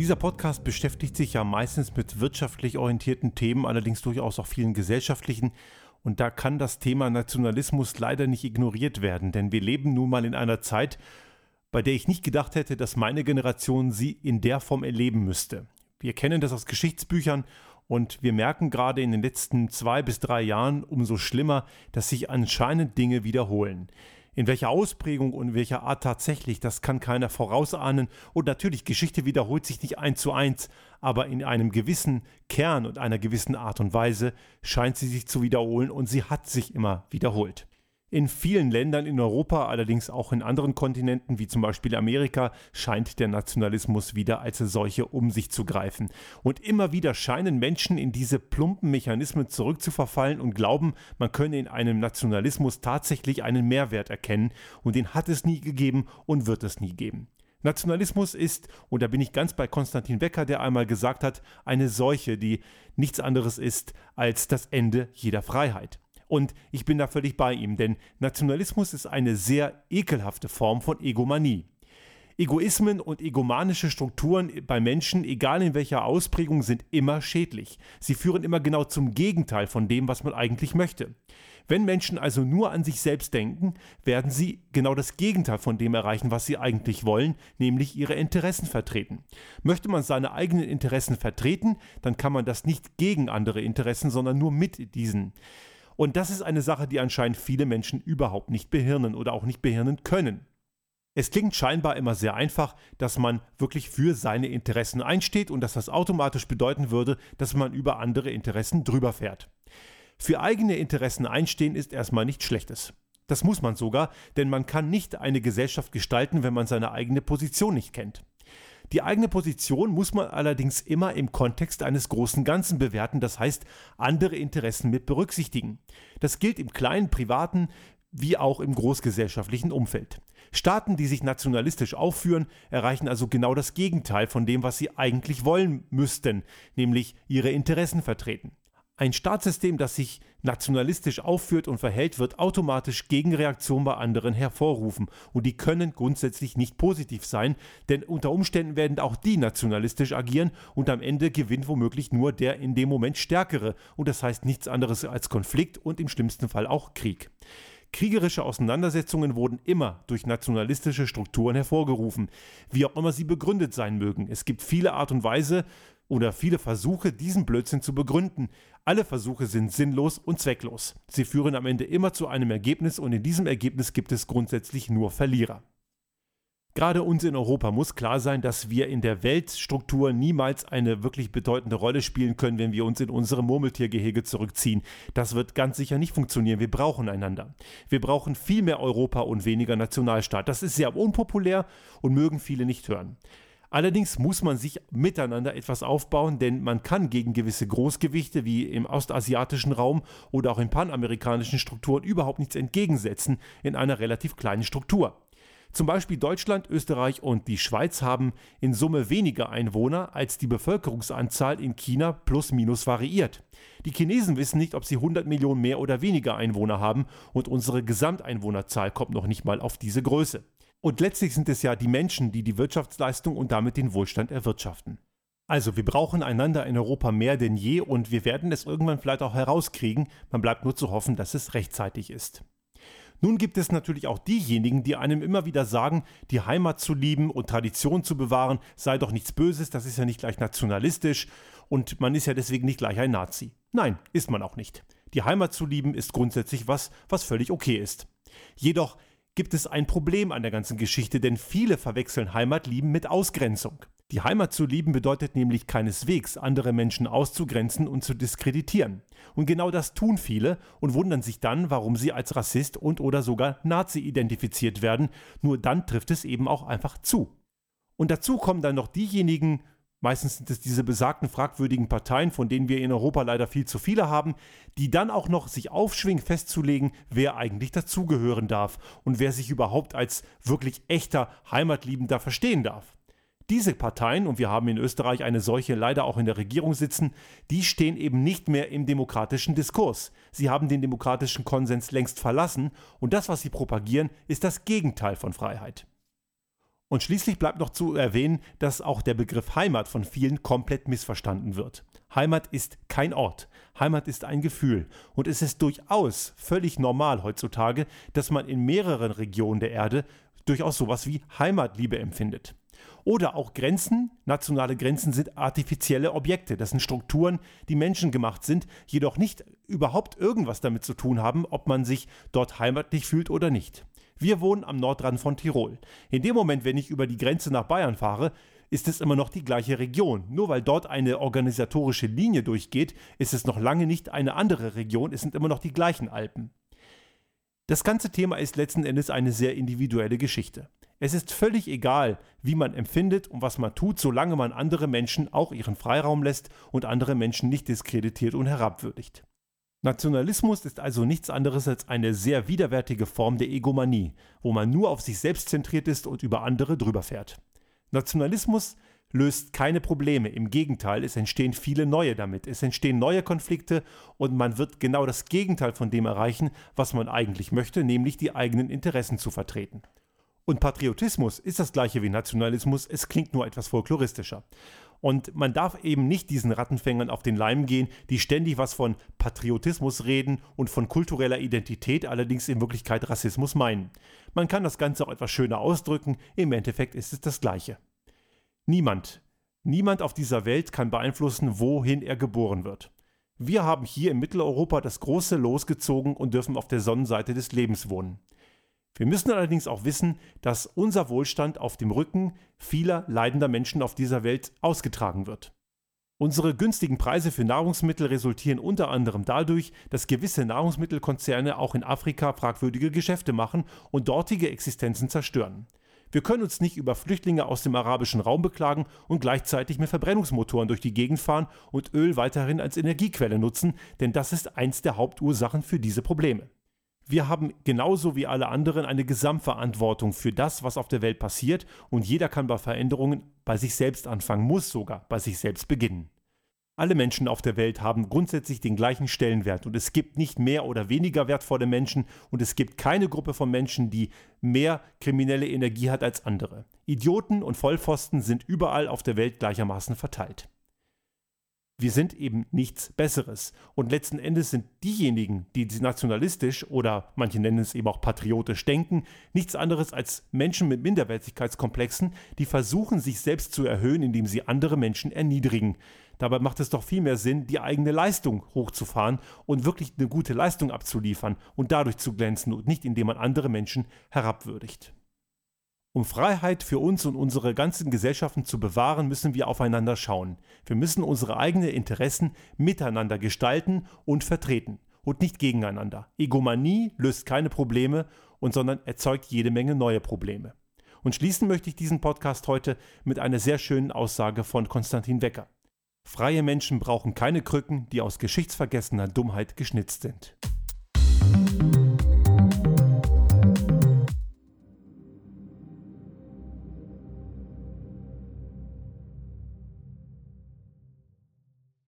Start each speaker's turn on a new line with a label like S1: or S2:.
S1: Dieser Podcast beschäftigt sich ja meistens mit wirtschaftlich orientierten Themen, allerdings durchaus auch vielen gesellschaftlichen. Und da kann das Thema Nationalismus leider nicht ignoriert werden, denn wir leben nun mal in einer Zeit, bei der ich nicht gedacht hätte, dass meine Generation sie in der Form erleben müsste. Wir kennen das aus Geschichtsbüchern und wir merken gerade in den letzten zwei bis drei Jahren umso schlimmer, dass sich anscheinend Dinge wiederholen. In welcher Ausprägung und in welcher Art tatsächlich, das kann keiner vorausahnen. Und natürlich, Geschichte wiederholt sich nicht eins zu eins, aber in einem gewissen Kern und einer gewissen Art und Weise scheint sie sich zu wiederholen und sie hat sich immer wiederholt. In vielen Ländern in Europa, allerdings auch in anderen Kontinenten wie zum Beispiel Amerika, scheint der Nationalismus wieder als solche um sich zu greifen. Und immer wieder scheinen Menschen in diese plumpen Mechanismen zurückzuverfallen und glauben, man könne in einem Nationalismus tatsächlich einen Mehrwert erkennen, und den hat es nie gegeben und wird es nie geben. Nationalismus ist, und da bin ich ganz bei Konstantin Wecker, der einmal gesagt hat, eine Seuche, die nichts anderes ist als das Ende jeder Freiheit. Und ich bin da völlig bei ihm, denn Nationalismus ist eine sehr ekelhafte Form von Egomanie. Egoismen und egomanische Strukturen bei Menschen, egal in welcher Ausprägung, sind immer schädlich. Sie führen immer genau zum Gegenteil von dem, was man eigentlich möchte. Wenn Menschen also nur an sich selbst denken, werden sie genau das Gegenteil von dem erreichen, was sie eigentlich wollen, nämlich ihre Interessen vertreten. Möchte man seine eigenen Interessen vertreten, dann kann man das nicht gegen andere Interessen, sondern nur mit diesen. Und das ist eine Sache, die anscheinend viele Menschen überhaupt nicht behirnen oder auch nicht behirnen können. Es klingt scheinbar immer sehr einfach, dass man wirklich für seine Interessen einsteht und dass das automatisch bedeuten würde, dass man über andere Interessen drüber fährt. Für eigene Interessen einstehen ist erstmal nichts Schlechtes. Das muss man sogar, denn man kann nicht eine Gesellschaft gestalten, wenn man seine eigene Position nicht kennt. Die eigene Position muss man allerdings immer im Kontext eines großen Ganzen bewerten, das heißt andere Interessen mit berücksichtigen. Das gilt im kleinen privaten wie auch im großgesellschaftlichen Umfeld. Staaten, die sich nationalistisch aufführen, erreichen also genau das Gegenteil von dem, was sie eigentlich wollen müssten, nämlich ihre Interessen vertreten. Ein Staatssystem, das sich nationalistisch aufführt und verhält, wird automatisch Gegenreaktionen bei anderen hervorrufen. Und die können grundsätzlich nicht positiv sein, denn unter Umständen werden auch die nationalistisch agieren und am Ende gewinnt womöglich nur der in dem Moment Stärkere. Und das heißt nichts anderes als Konflikt und im schlimmsten Fall auch Krieg. Kriegerische Auseinandersetzungen wurden immer durch nationalistische Strukturen hervorgerufen, wie auch immer sie begründet sein mögen. Es gibt viele Art und Weise, oder viele Versuche, diesen Blödsinn zu begründen. Alle Versuche sind sinnlos und zwecklos. Sie führen am Ende immer zu einem Ergebnis und in diesem Ergebnis gibt es grundsätzlich nur Verlierer. Gerade uns in Europa muss klar sein, dass wir in der Weltstruktur niemals eine wirklich bedeutende Rolle spielen können, wenn wir uns in unsere Murmeltiergehege zurückziehen. Das wird ganz sicher nicht funktionieren. Wir brauchen einander. Wir brauchen viel mehr Europa und weniger Nationalstaat. Das ist sehr unpopulär und mögen viele nicht hören. Allerdings muss man sich miteinander etwas aufbauen, denn man kann gegen gewisse Großgewichte wie im ostasiatischen Raum oder auch in panamerikanischen Strukturen überhaupt nichts entgegensetzen in einer relativ kleinen Struktur. Zum Beispiel Deutschland, Österreich und die Schweiz haben in Summe weniger Einwohner, als die Bevölkerungsanzahl in China plus minus variiert. Die Chinesen wissen nicht, ob sie 100 Millionen mehr oder weniger Einwohner haben und unsere Gesamteinwohnerzahl kommt noch nicht mal auf diese Größe. Und letztlich sind es ja die Menschen, die die Wirtschaftsleistung und damit den Wohlstand erwirtschaften. Also wir brauchen einander in Europa mehr denn je und wir werden es irgendwann vielleicht auch herauskriegen, man bleibt nur zu hoffen, dass es rechtzeitig ist. Nun gibt es natürlich auch diejenigen, die einem immer wieder sagen, die Heimat zu lieben und Tradition zu bewahren sei doch nichts Böses, das ist ja nicht gleich nationalistisch und man ist ja deswegen nicht gleich ein Nazi. Nein, ist man auch nicht. Die Heimat zu lieben ist grundsätzlich was, was völlig okay ist. Jedoch gibt es ein Problem an der ganzen Geschichte, denn viele verwechseln Heimatlieben mit Ausgrenzung. Die Heimat zu lieben bedeutet nämlich keineswegs, andere Menschen auszugrenzen und zu diskreditieren. Und genau das tun viele und wundern sich dann, warum sie als Rassist und oder sogar Nazi identifiziert werden. Nur dann trifft es eben auch einfach zu. Und dazu kommen dann noch diejenigen, Meistens sind es diese besagten fragwürdigen Parteien, von denen wir in Europa leider viel zu viele haben, die dann auch noch sich aufschwingen, festzulegen, wer eigentlich dazugehören darf und wer sich überhaupt als wirklich echter Heimatliebender verstehen darf. Diese Parteien, und wir haben in Österreich eine solche leider auch in der Regierung sitzen, die stehen eben nicht mehr im demokratischen Diskurs. Sie haben den demokratischen Konsens längst verlassen und das, was sie propagieren, ist das Gegenteil von Freiheit. Und schließlich bleibt noch zu erwähnen, dass auch der Begriff Heimat von vielen komplett missverstanden wird. Heimat ist kein Ort. Heimat ist ein Gefühl. Und es ist durchaus völlig normal heutzutage, dass man in mehreren Regionen der Erde durchaus sowas wie Heimatliebe empfindet. Oder auch Grenzen, nationale Grenzen sind artifizielle Objekte. Das sind Strukturen, die menschengemacht sind, jedoch nicht überhaupt irgendwas damit zu tun haben, ob man sich dort heimatlich fühlt oder nicht. Wir wohnen am Nordrand von Tirol. In dem Moment, wenn ich über die Grenze nach Bayern fahre, ist es immer noch die gleiche Region. Nur weil dort eine organisatorische Linie durchgeht, ist es noch lange nicht eine andere Region, es sind immer noch die gleichen Alpen. Das ganze Thema ist letzten Endes eine sehr individuelle Geschichte. Es ist völlig egal, wie man empfindet und was man tut, solange man andere Menschen auch ihren Freiraum lässt und andere Menschen nicht diskreditiert und herabwürdigt. Nationalismus ist also nichts anderes als eine sehr widerwärtige Form der Egomanie, wo man nur auf sich selbst zentriert ist und über andere drüber fährt. Nationalismus löst keine Probleme, im Gegenteil, es entstehen viele neue damit, es entstehen neue Konflikte und man wird genau das Gegenteil von dem erreichen, was man eigentlich möchte, nämlich die eigenen Interessen zu vertreten. Und Patriotismus ist das gleiche wie Nationalismus, es klingt nur etwas folkloristischer. Und man darf eben nicht diesen Rattenfängern auf den Leim gehen, die ständig was von Patriotismus reden und von kultureller Identität, allerdings in Wirklichkeit Rassismus meinen. Man kann das Ganze auch etwas schöner ausdrücken, im Endeffekt ist es das gleiche. Niemand, niemand auf dieser Welt kann beeinflussen, wohin er geboren wird. Wir haben hier in Mitteleuropa das große Los gezogen und dürfen auf der Sonnenseite des Lebens wohnen. Wir müssen allerdings auch wissen, dass unser Wohlstand auf dem Rücken vieler leidender Menschen auf dieser Welt ausgetragen wird. Unsere günstigen Preise für Nahrungsmittel resultieren unter anderem dadurch, dass gewisse Nahrungsmittelkonzerne auch in Afrika fragwürdige Geschäfte machen und dortige Existenzen zerstören. Wir können uns nicht über Flüchtlinge aus dem arabischen Raum beklagen und gleichzeitig mit Verbrennungsmotoren durch die Gegend fahren und Öl weiterhin als Energiequelle nutzen, denn das ist eins der Hauptursachen für diese Probleme wir haben genauso wie alle anderen eine Gesamtverantwortung für das, was auf der Welt passiert und jeder kann bei Veränderungen bei sich selbst anfangen, muss sogar bei sich selbst beginnen. Alle Menschen auf der Welt haben grundsätzlich den gleichen Stellenwert und es gibt nicht mehr oder weniger wertvolle Menschen und es gibt keine Gruppe von Menschen, die mehr kriminelle Energie hat als andere. Idioten und Vollpfosten sind überall auf der Welt gleichermaßen verteilt wir sind eben nichts Besseres. Und letzten Endes sind diejenigen, die nationalistisch oder manche nennen es eben auch patriotisch denken, nichts anderes als Menschen mit Minderwertigkeitskomplexen, die versuchen, sich selbst zu erhöhen, indem sie andere Menschen erniedrigen. Dabei macht es doch viel mehr Sinn, die eigene Leistung hochzufahren und wirklich eine gute Leistung abzuliefern und dadurch zu glänzen und nicht indem man andere Menschen herabwürdigt. Um Freiheit für uns und unsere ganzen Gesellschaften zu bewahren, müssen wir aufeinander schauen. Wir müssen unsere eigenen Interessen miteinander gestalten und vertreten und nicht gegeneinander. Egomanie löst keine Probleme und sondern erzeugt jede Menge neue Probleme. Und schließen möchte ich diesen Podcast heute mit einer sehr schönen Aussage von Konstantin Wecker. Freie Menschen brauchen keine Krücken, die aus geschichtsvergessener Dummheit geschnitzt sind.